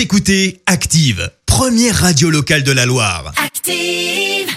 Vous écoutez Active, première radio locale de la Loire. Active.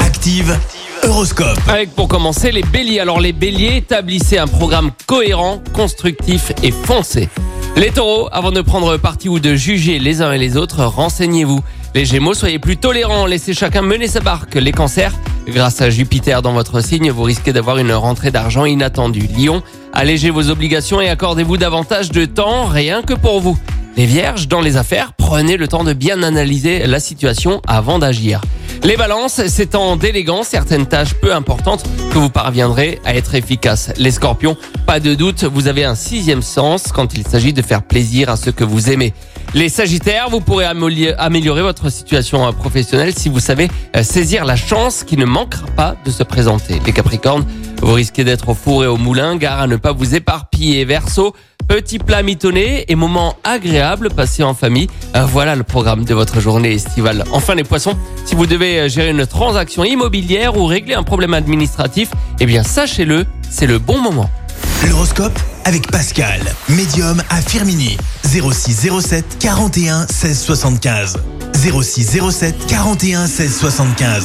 Active, Horoscope. Avec pour commencer les béliers. Alors les béliers, établissez un programme cohérent, constructif et foncé. Les taureaux, avant de prendre parti ou de juger les uns et les autres, renseignez-vous. Les gémeaux, soyez plus tolérants, laissez chacun mener sa barque. Les cancers, grâce à Jupiter dans votre signe, vous risquez d'avoir une rentrée d'argent inattendue. Lion, allégez vos obligations et accordez-vous davantage de temps, rien que pour vous. Les vierges, dans les affaires, prenez le temps de bien analyser la situation avant d'agir. Les balances, c'est en déléguant certaines tâches peu importantes que vous parviendrez à être efficace. Les scorpions, pas de doute, vous avez un sixième sens quand il s'agit de faire plaisir à ceux que vous aimez. Les sagittaires, vous pourrez améliorer votre situation euh, professionnelle si vous savez euh, saisir la chance qui ne manquera pas de se présenter. Les capricornes, vous risquez d'être au four et au moulin, gare à ne pas vous éparpiller. Verseau, Petit plat mitonné et moment agréable passé en famille. Euh, Voilà le programme de votre journée estivale. Enfin les poissons, si vous devez euh, gérer une transaction immobilière ou régler un problème administratif, eh bien sachez-le, c'est le bon moment. L'horoscope avec Pascal, médium à Firmini. 06 07 41 16 75. 06 07 41 16 75.